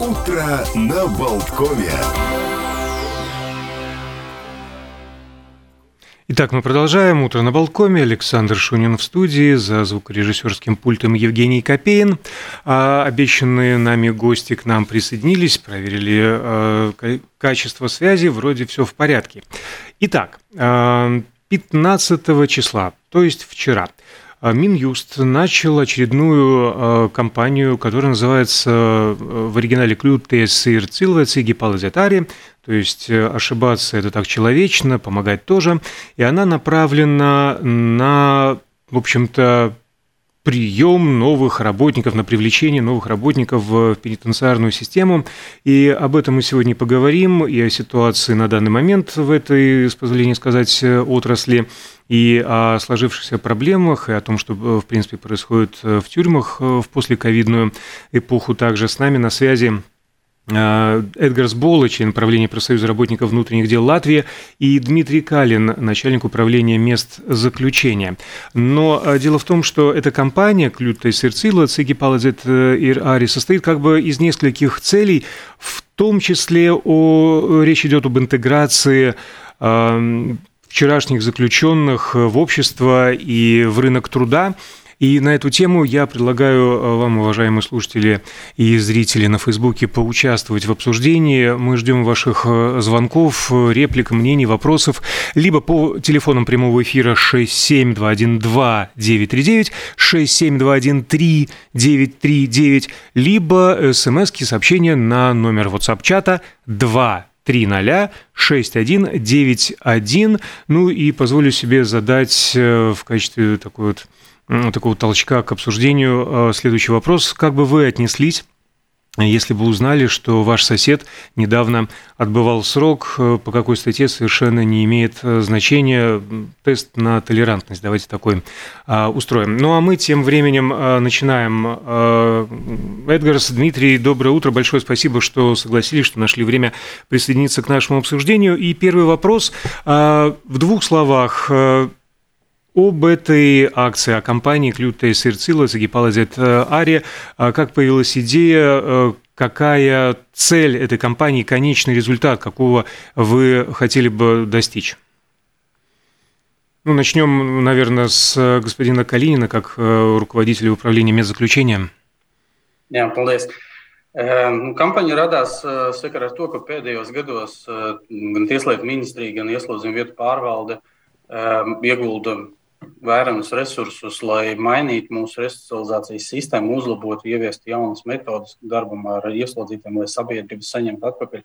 Утро на Болткове. Итак, мы продолжаем. Утро на Балкоме. Александр Шунин в студии. За звукорежиссерским пультом Евгений Копейн. А обещанные нами гости к нам присоединились, проверили э, качество связи. Вроде все в порядке. Итак, э, 15 числа, то есть вчера, а Минюст начал очередную э, кампанию, которая называется э, в оригинале «Клютес и рцилвец и то есть э, ошибаться – это так человечно, помогать тоже, и она направлена на, в общем-то, прием новых работников, на привлечение новых работников в пенитенциарную систему. И об этом мы сегодня поговорим, и о ситуации на данный момент в этой, с позволения сказать, отрасли, и о сложившихся проблемах, и о том, что, в принципе, происходит в тюрьмах в послековидную эпоху. Также с нами на связи Э, Эдгар Сбола, член правления профсоюза работников внутренних дел Латвии, и Дмитрий Калин, начальник управления мест заключения. Но э, дело в том, что эта компания «Клюта Серцила» Циги Паладзет э, Ир Ари состоит как бы из нескольких целей, в том числе о, речь идет об интеграции вчерашних заключенных в общество и в рынок труда – и на эту тему я предлагаю э, вам, уважаемые слушатели и зрители на Фейсбуке, поучаствовать в обсуждении. Мы ждем ваших э, звонков, реплик, мнений, вопросов, либо по телефонам прямого эфира 67212-939, 67213-939, либо смски сообщения на номер WhatsApp-чата 2 300 6191. Ну и позволю себе задать э, в качестве такой вот такого толчка к обсуждению. А, следующий вопрос. Как бы вы отнеслись если бы узнали, что ваш сосед недавно отбывал срок, э, по какой статье совершенно не имеет э, значения, тест на толерантность, давайте такой а, устроим. Ну а мы тем временем а, начинаем. Эдгарс, Дмитрий, доброе утро, большое спасибо, что согласились, что нашли время присоединиться к нашему обсуждению. И первый вопрос. В двух словах, об этой акции, о компании Клюта Серцила Загипалазет э, Ари. А как появилась идея, э, какая цель этой компании, конечный результат, какого вы хотели бы достичь? Ну, начнем, наверное, с господина Калинина, как э, руководителя управления медзаключения. Jā, paldies. Nu, kampaņa radās sakarā ar to, ka pēdējos gados gan Tieslietu ministrija, gan Ieslodzījuma vietu pārvalde iegulda vērams resursus, lai mainītu mūsu resocializācijas sistēmu, uzlabotu, ieviestu jaunas metodas darbam ar ieslodzītiem, lai sabiedrība saņemtu atpakaļ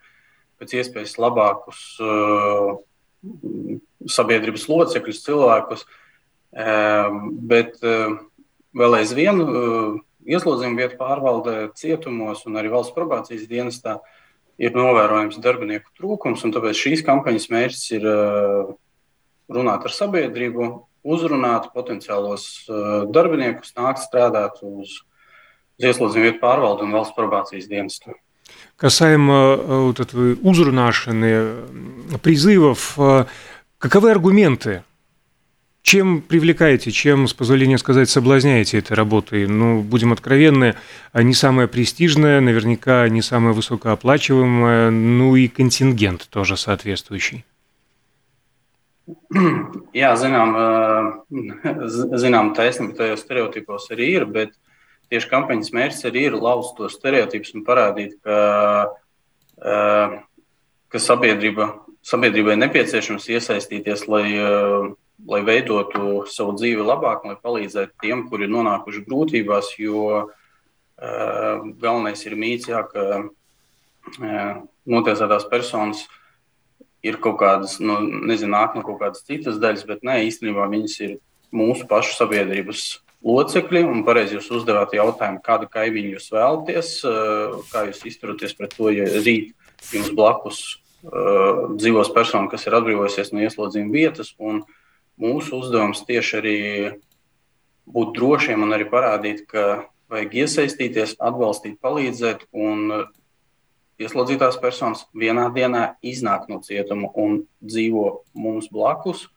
pēc iespējas labākus uh, sabiedrības locekļus, cilvēkus. Uh, bet uh, vēl aizvien uh, ieslodzījuma vietu pārvaldē cietumos un arī valsts probācijas dienestā ir novērojams darbinieku trūkums, tāpēc šīs kampaņas mērķis ir uh, runāt ar sabiedrību, uzrunāt potenciālos uh, darbiniekus, nākt strādāt uz, ieslodzījumu vietu pārvaldu un valsts probācijas dienestu. Касаемо вот этого узрунашины, призывов, каковы аргументы? Чем привлекаете, чем, с позволения сказать, соблазняете этой работой? Ну, будем откровенны, не самая престижная, наверняка не самая высокооплачиваемая, ну и контингент тоже соответствующий. Jā, zinām, zinām taisnība tajos stereotipos arī ir, bet tieši kampaņas mērķis arī ir lauzt tos stereotipus un parādīt, ka, ka sabiedrība, sabiedrībai nepieciešams iesaistīties, lai, lai veidotu savu dzīvi labāk, lai palīdzētu tiem, kuri ir nonākuši grūtībās, jo galvenais ir mīts, jā, ka notiesātās personas ir kaut kādas, nu, nezinu, nāk no kaut kādas citas daļas, bet nē, īstenībā viņas ir mūsu pašu sabiedrības locekļi. Un pareizi jūs uzdevāt jautājumu, kādu kaimiņu jūs vēlaties, eh, kā jūs izturaties pret to, ja rīt jums blakus uh, dzīvos persona, kas ir atbrīvojusies no ieslodzījuma vietas. Mūsu uzdevums tieši arī būt drošiem un arī parādīt, ka vajag iesaistīties, atbalstīt, palīdzēt. Un ieslodzītās personas vienā dienā iznāk no cietuma un dzīvo mums blakus,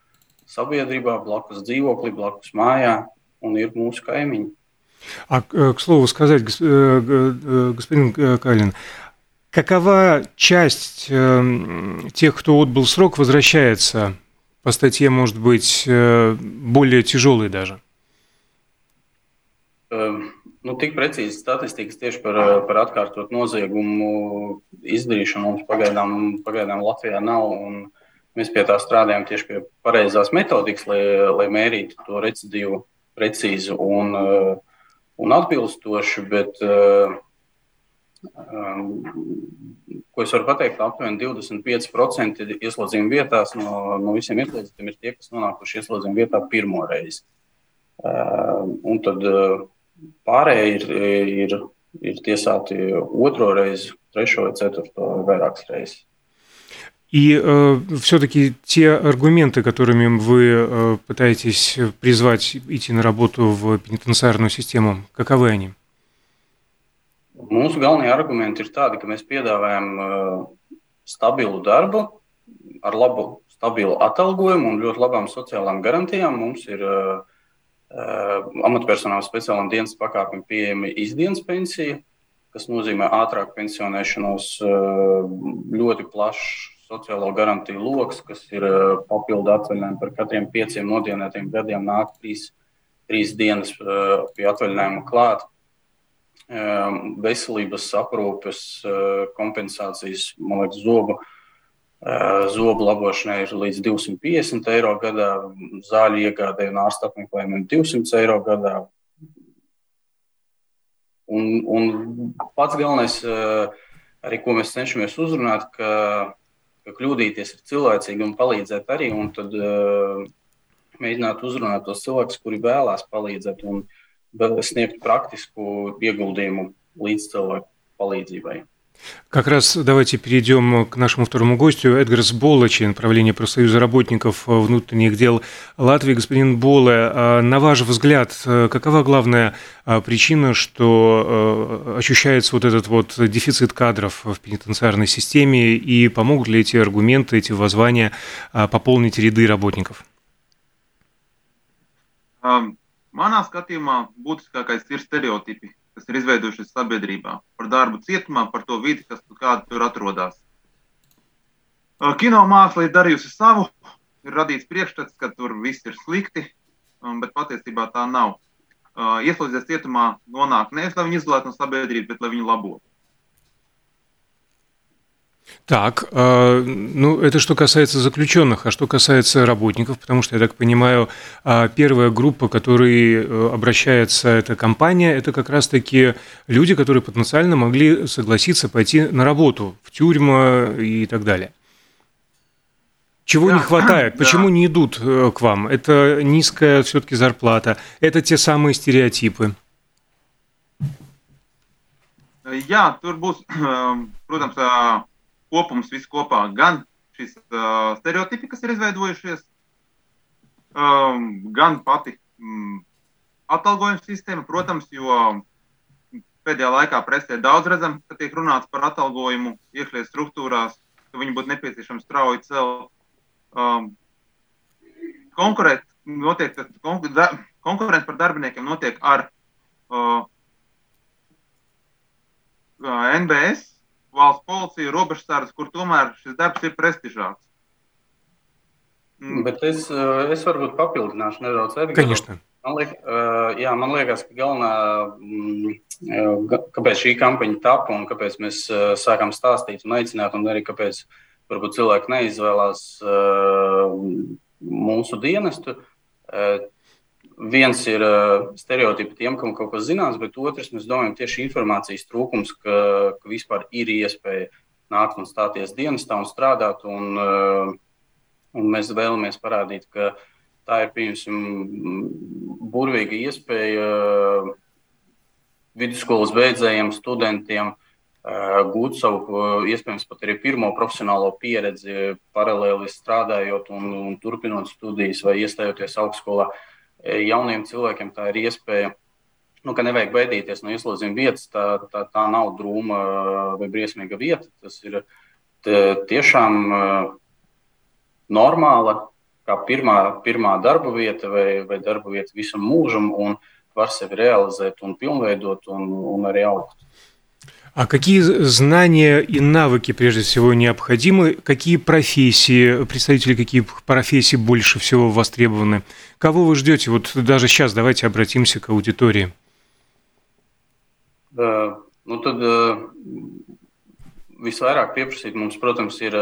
sabiedrībā, blakus dzīvoklī, blakus mājā un ir mūsu kaimiņi. А, к слову сказать, господин Калин, Какова часть э, тех, кто отбыл срок, возвращается по статье, может быть, э, более тяжелой даже? Nu, tik precīzi statistikas tieši par, par atkārtot noziegumu izdarīšanu mums pagaidām, pagaidām Latvijā nav. Mēs pie tā strādājam tieši pie pareizās metodikas, lai, lai mērītu to recidīvu precīzi un, un atbilstoši. Bet, um, ko es varu pateikt, aptuveni 25% ieslodzījuma vietās no, no visiem ieslodzītiem ir tie, kas nonākuši ieslodzījuma vietā pirmo reizi. Uh, un tad, uh, Pārējie ir, ir, ir tiesāti otro reizi, trešo vai ceturto vai vairākas reizes. И э, все-таки те аргументы, которыми вы э, пытаетесь призвать идти на работу в пенитенциарную систему, каковы они? Mūsu galvenie argumenti ir tādi, ka mēs piedāvājam uh, stabilu darbu, ar labu, stabilu atalgojumu un ļoti labām sociālām garantijām. Mums ir uh, Eh, amatpersonāla speciālām dienas pakāpēm pieejama izdienas pensija, kas nozīmē ātrāku pensionēšanos, eh, ļoti plašs sociālo garantiju lokus, kas ir eh, papildu atvaļinājumi par katriem pieciem nodienētiem gadiem, nāk trīs, trīs dienas pie atvaļinājuma klāt. Veselības aprūpes kompensācijas, man liekas, zobu Zobu labošanai ir līdz 250 eiro gadā, zāļu iegādēji un ārsta apmeklējumiem 200 eiro gadā. Un, un pats galvenais, arī ko mēs cenšamies uzrunāt, ka, ka kļūdīties ir cilvēcīgi un palīdzēt arī. Un tad mēģināt uzrunāt tos cilvēkus, kuri vēlās palīdzēt un sniegt praktisku ieguldījumu līdz cilvēku palīdzībai. Как раз давайте перейдем к нашему второму гостю. Эдгарс Бола, член правления профсоюза работников внутренних дел Латвии. Господин Бола, а на ваш взгляд, какова главная а, причина, что а, ощущается вот этот вот дефицит кадров в пенитенциарной системе и помогут ли эти аргументы, эти воззвания пополнить ряды работников? Manā skatījumā būtiskākais ir stereotipi, kas ir izveidojušies sabiedrībā, par darbu cietumā, par to vidi, kas kāda tur atrodas. Kino māksla ir darījusi savu, ir radīts priekšstats, ka tur viss ir slikti, bet patiesībā tā nav. Ieslodzīties cietumā nonāk nevis, lai viņi izolētu no sabiedrības, bet lai viņu labotu. Так, э, ну это что касается заключенных, а что касается работников, потому что я так понимаю, э, первая группа, которой э, обращается эта компания, это как раз-таки люди, которые потенциально могли согласиться пойти на работу в тюрьму и так далее. Чего да, не хватает? Да. Почему не идут к вам? Это низкая все-таки зарплата, это те самые стереотипы. Jā, tur būs, protams, kopums viss kopā, gan šis uh, stereotipi, kas ir izveidojušies, um, gan pati um, atalgojuma sistēma, protams, jo pēdējā laikā presē daudz redzam, ka tiek runāts par atalgojumu iekšlietu struktūrās, ka viņi būtu nepieciešams strauji celt. Um, konkurēt, notiek, konkurence par darbiniekiem notiek ar uh, NBS valsts policija, robežsardze, kur tomēr šis darbs ir prestižāks. Mm. Bet es, eh, es varbūt papildināšu nedaudz Edgars. Man, liek, eh, jā, man liekas, ka galvenā, mm, eh, kāpēc šī kampaņa tapa un kāpēc mēs sākām stāstīt un aicināt, un arī kāpēc varbūt cilvēki neizvēlās mūsu dienestu, viens ir uh, stereotipi tiem, kam kaut kas zināms, bet otrs, mēs domājam, tieši informācijas trūkums, ka, ka vispār ir iespēja nākt un stāties dienestā un strādāt. Un, uh, un mēs vēlamies parādīt, ka tā ir piemēram burvīga iespēja uh, vidusskolas beidzējiem, studentiem. Gūt savu, iespējams, pat arī pirmo profesionālo pieredzi, paralēli strādājot un, un turpinot studijas vai iestājoties augstskolā. Uh, jauniem cilvēkiem tā ir iespēja. Nu, ka nevajag baidīties no ieslodzījuma vietas. Tā, tā, tā nav drūma vai briesmīga vieta. Tas ir tiešām normāla, kā pirmā, pirmā darba vieta vai, vai darba vieta visam mūžam, un var sevi realizēt un pilnveidot un, un arī augt. А какие знания и навыки, прежде всего, необходимы? Какие профессии, представители каких профессий больше всего востребованы? Кого вы ждете? Вот даже сейчас давайте обратимся к аудитории. Да, nu tad visvairāk pieprasīt mums, protams, ir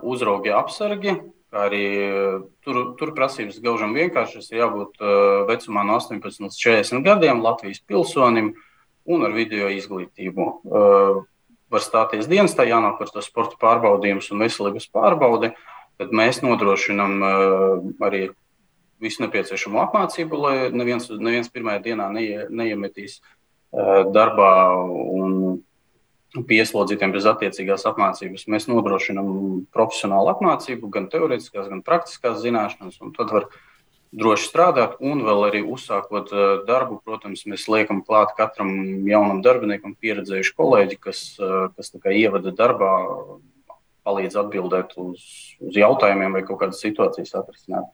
uzraugi apsargi, kā arī tur, tur prasības gaužam vienkāršas. Ir jābūt vecumā no 18 līdz 40 gadiem, Latvijas pilsonim un ar video izglītību. Var stāties dienestā, jānāk ar to sporta pārbaudījumus un veselības pārbaudi. Tad mēs nodrošinām arī visu nepieciešamo apmācību, lai neviens, neviens pirmajā dienā neie, neiemetīs darbā un pieslodzītiem bez attiecīgās apmācības. Mēs nodrošinām profesionālu apmācību, gan teorētiskās, gan praktiskās zināšanas, un tad var droši strādāt. Un vēl arī uzsākot eh, darbu, protams, mēs liekam klāt katram jaunam darbiniekam pieredzējuši kolēģi, kas, eh, kas ievada darbā, palīdz atbildēt uz, uz jautājumiem vai kaut kādas situācijas atrisināt.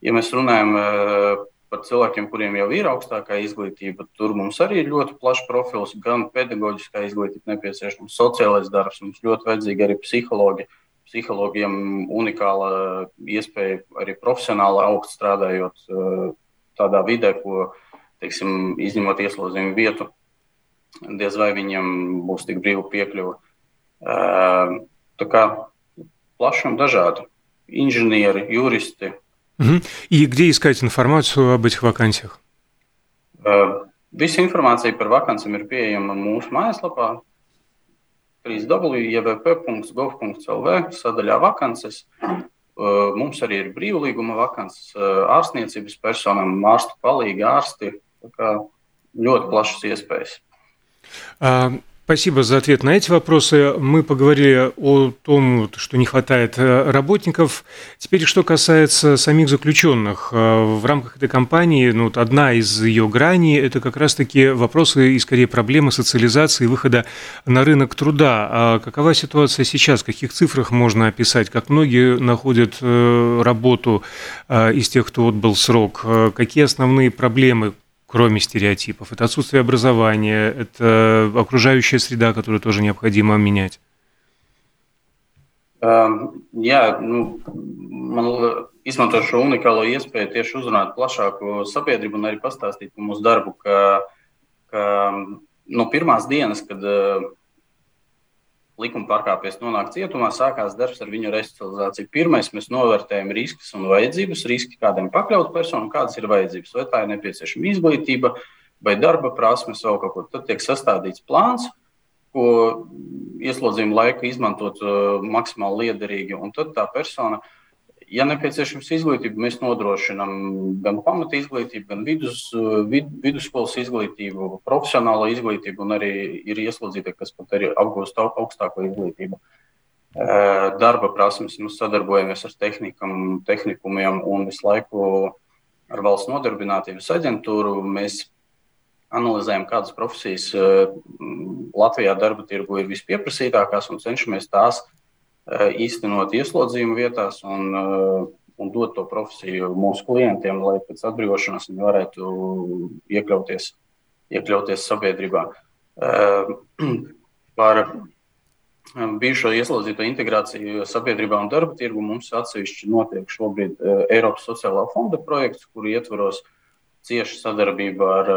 Ja mēs runājam eh, par cilvēkiem, kuriem jau ir augstākā izglītība. Tur mums arī ir ļoti plašs profils, gan pedagoģiskā izglītība, nepieciešams sociālais darbs, mums ļoti vajadzīgi arī psihologi Psihologiem unikāla iespēja arī profesionāli augt strādājot eh, tādā vidē, ko, teiksim, izņemot ieslodzījumu vietu, diez vai viņiem būs tik brīva piekļuva. Eh, tā kā plaši un dažādi inženieri, juristi, Угу. И где искать информацию об этих вакансиях? Visa informācija par vakancēm ir pieejama mūsu mājaslapā, www.gov.lv sadaļā vakances. Mums arī ir brīvlīguma vakances ārstniecības personām, ārstu palīgi, ārsti. Ļoti plašas iespējas. Спасибо за ответ на эти вопросы. Мы поговорили о том, что не хватает э, работников. Теперь, что касается самих заключенных. Э, в рамках этой кампании ну, вот одна из ее граней – это как раз-таки вопросы и, скорее, проблемы социализации и выхода на рынок труда. А какова ситуация сейчас? В каких цифрах можно описать? Как многие находят э, работу из тех, кто отбыл срок? Какие основные проблемы, кроме стереотипов. Это отсутствие образования, это окружающая среда, которую тоже необходимо менять. Um, jā, nu, man izmantot šo unikālo iespēju tieši uzrunāt plašāku sabiedrību un arī pastāstīt par mūsu darbu, ka, ka no pirmās dienas, kad uh, likuma pārkāpējs nonāk cietumā, sākās darbs ar viņu resocializāciju. Pirmais, mēs novērtējam riskus un vajadzības, riski kādam pakļaut personu, kādas ir vajadzības, vai tā ir nepieciešama izglītība, vai darba prasmes, vai kaut ko. Tad tiek sastādīts plāns, ko ieslodzījuma laiku izmantot uh, maksimāli liederīgi, un tad tā persona uh, ja nepieciešams izglītība, mēs nodrošinām gan pamata izglītību, gan vidus, vid, vidusskolas izglītību, profesionālo izglītību, un arī ir ieslodzīti, kas pat arī apgūst augstāko izglītību. Darba prasmes mēs sadarbojamies ar tehnikam, tehnikumiem un visu laiku ar valsts nodarbinātības aģentūru. Mēs analizējam, kādas profesijas Latvijā darba tirgu ir vispieprasītākās un cenšamies tās Eh, īstenot ieslodzījuma vietās un, eh, un dot to profesiju mūsu klientiem, lai pēc atbrīvošanās viņi varētu iekļauties, iekļauties sabiedrībā. Eh, par bijušo ieslodzīto integrāciju sabiedrībā un darba tirgu mums atsevišķi notiek šobrīd Eiropas sociālā fonda projekts, kuru ietvaros cieša sadarbība ar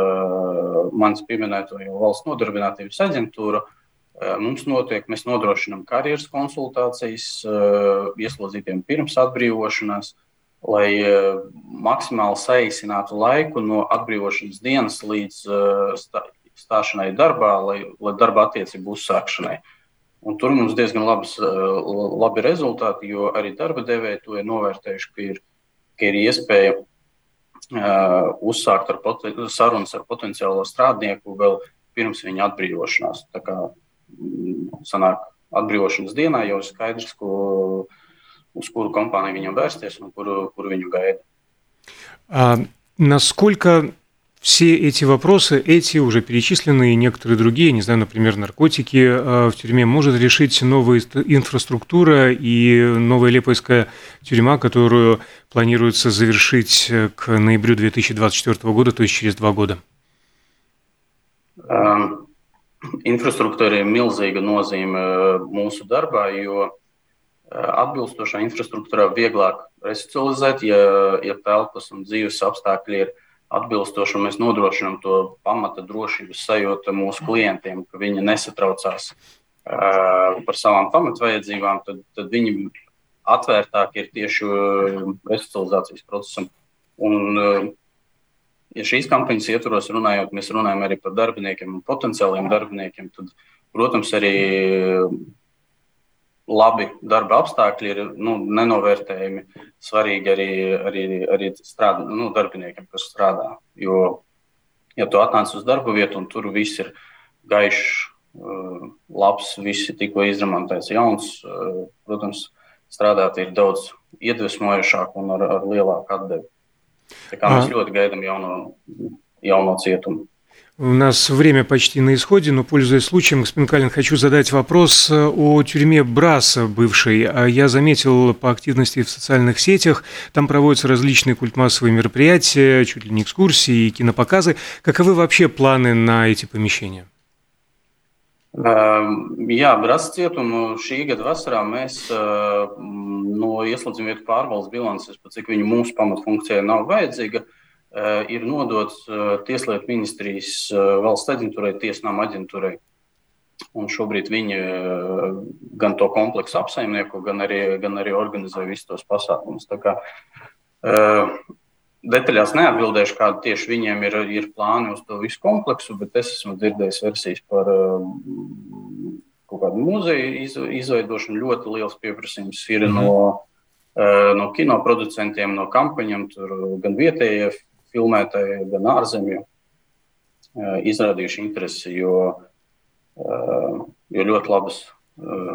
manis pieminēto valsts nodarbinātības aģentūru. Uh, Mums notiek, mēs nodrošinām karjeras konsultācijas ieslodzītiem pirms atbrīvošanās, lai maksimāli saīsinātu laiku no atbrīvošanas dienas līdz stāšanai darbā, lai, lai darba attiecību uzsākšanai. Un tur mums diezgan labas, labi rezultāti, jo arī darba devēji to ir novērtējuši, ka ir, ka ir iespēja uh, uzsākt ar sarunas ar potenciālo strādnieku vēl pirms viņa atbrīvošanās. Tā kā sanāk atbrīvošanas dienā jau ir skaidrs, ko, uz kuru компанию viņam vērsties un kuru, kuru viņu gaida. А насколько все эти вопросы, эти уже перечисленные и некоторые другие, не знаю, например, наркотики в тюрьме, может решить новая инфраструктура и новая Лепойская тюрьма, которую планируется завершить к ноябрю 2024 года, то есть через два года? Infrastruktūra ir milzīga nozīme mūsu darbā, jo atbilstošā infrastruktūrā vieglāk resocializēt, ja, ja telpas un dzīves apstākļi ir atbilstoši, un mēs nodrošinām to pamata drošības sajūtu mūsu klientiem, ka viņi nesatraucās uh, par savām pamatvajadzībām, tad, tad viņi atvērtāki ir tieši resocializācijas procesam. Un, uh, ja šīs kampaņas ietvaros runājot, mēs runājam arī par darbiniekiem un potenciāliem darbiniekiem, tad, protams, arī labi darba apstākļi ir nu, nenovērtējami svarīgi arī, arī, arī strādā, nu, darbiniekiem, kas strādā. Jo, ja tu atnāc uz darba vietu un tur viss ir gaišs, uh, labs, viss ir tikko izremontēts, jauns, uh, protams, strādāt ir daudz iedvesmojošāk un ar, ar lielāku atdevi. Tā kā mēs ļoti gaidām jauno, jauno cietumu. У нас время почти на исходе, но, пользуясь случаем, господин Калин, хочу задать вопрос э, о тюрьме Браса бывшей. А я заметил по активности в социальных сетях, там проводятся различные культмассовые мероприятия, чуть ли не экскурсии и кинопоказы. Каковы вообще планы на эти помещения? Jā, Brāzas cietumu šī gada vasarā mēs no ieslodzījuma vietu pārvaldes bilances, cik viņa mūsu pamatfunkcijai nav vajadzīga, uh, ir nodots Tieslietu ministrijas valsts aģentūrai, Tiesnām aģentūrai. Un šobrīd viņi gan to kompleksu apsaimnieko, gan arī, gan arī organizē visus tos pasākumus. Kā, detaļās neatbildēšu, kādi tieši viņiem ir, ir plāni uz to visu kompleksu, bet es esmu dzirdējis versijas par kaut kādu muzeju izveidošanu. Ļoti liels pieprasījums ir mm -hmm. no, no kino producentiem, no kampaņiem, gan vietējie filmētāji, gan ārzemju eh, izrādījuši interesi, jo, eh, jo ļoti labas eh,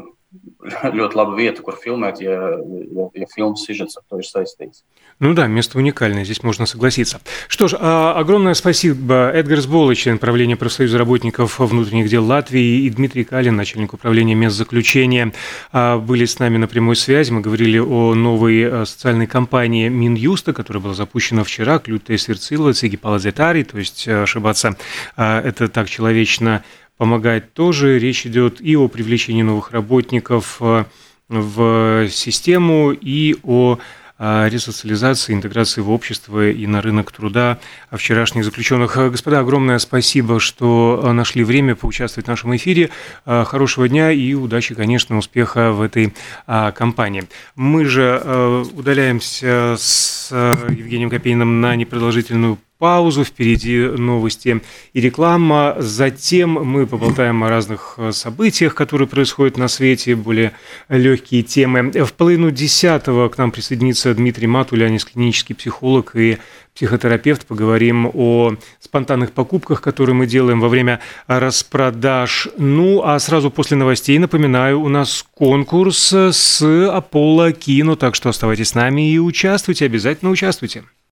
ļoti laba vieta, kur filmēt, ja, ja, ja фильmas сюжет с той же saistīts. Ну да, место уникальное, здесь можно согласиться. Что ж, а, огромное спасибо Эдгар Сбола, член правления профсоюза работников внутренних дел Латвии, и Дмитрий Калин, начальник управления мест заключения, а, были с нами на прямой связи. Мы говорили о новой социальной кампании Минюста, которая была запущена вчера, Клютая Сверцилова, Циги Паладетари, то есть ошибаться это так человечно помогать тоже. Речь идет и о привлечении новых работников э, в систему, и о э, ресоциализации, интеграции в общество и на рынок труда вчерашних заключенных. Господа, огромное спасибо, что э, нашли время поучаствовать в нашем эфире. Хорошего дня и удачи, конечно, успеха в этой кампании. Мы же удаляемся с Евгением Копейным на непродолжительную паузу, впереди новости и реклама. Затем мы поболтаем о разных э, событиях, которые происходят на свете, более легкие темы. В половину десятого к нам присоединится Дмитрий Матулянис, клинический психолог и психотерапевт. Поговорим о спонтанных покупках, которые мы делаем во время распродаж. Ну, а сразу после новостей, напоминаю, у нас конкурс с Apollo Кино, так что оставайтесь с нами и участвуйте, обязательно участвуйте.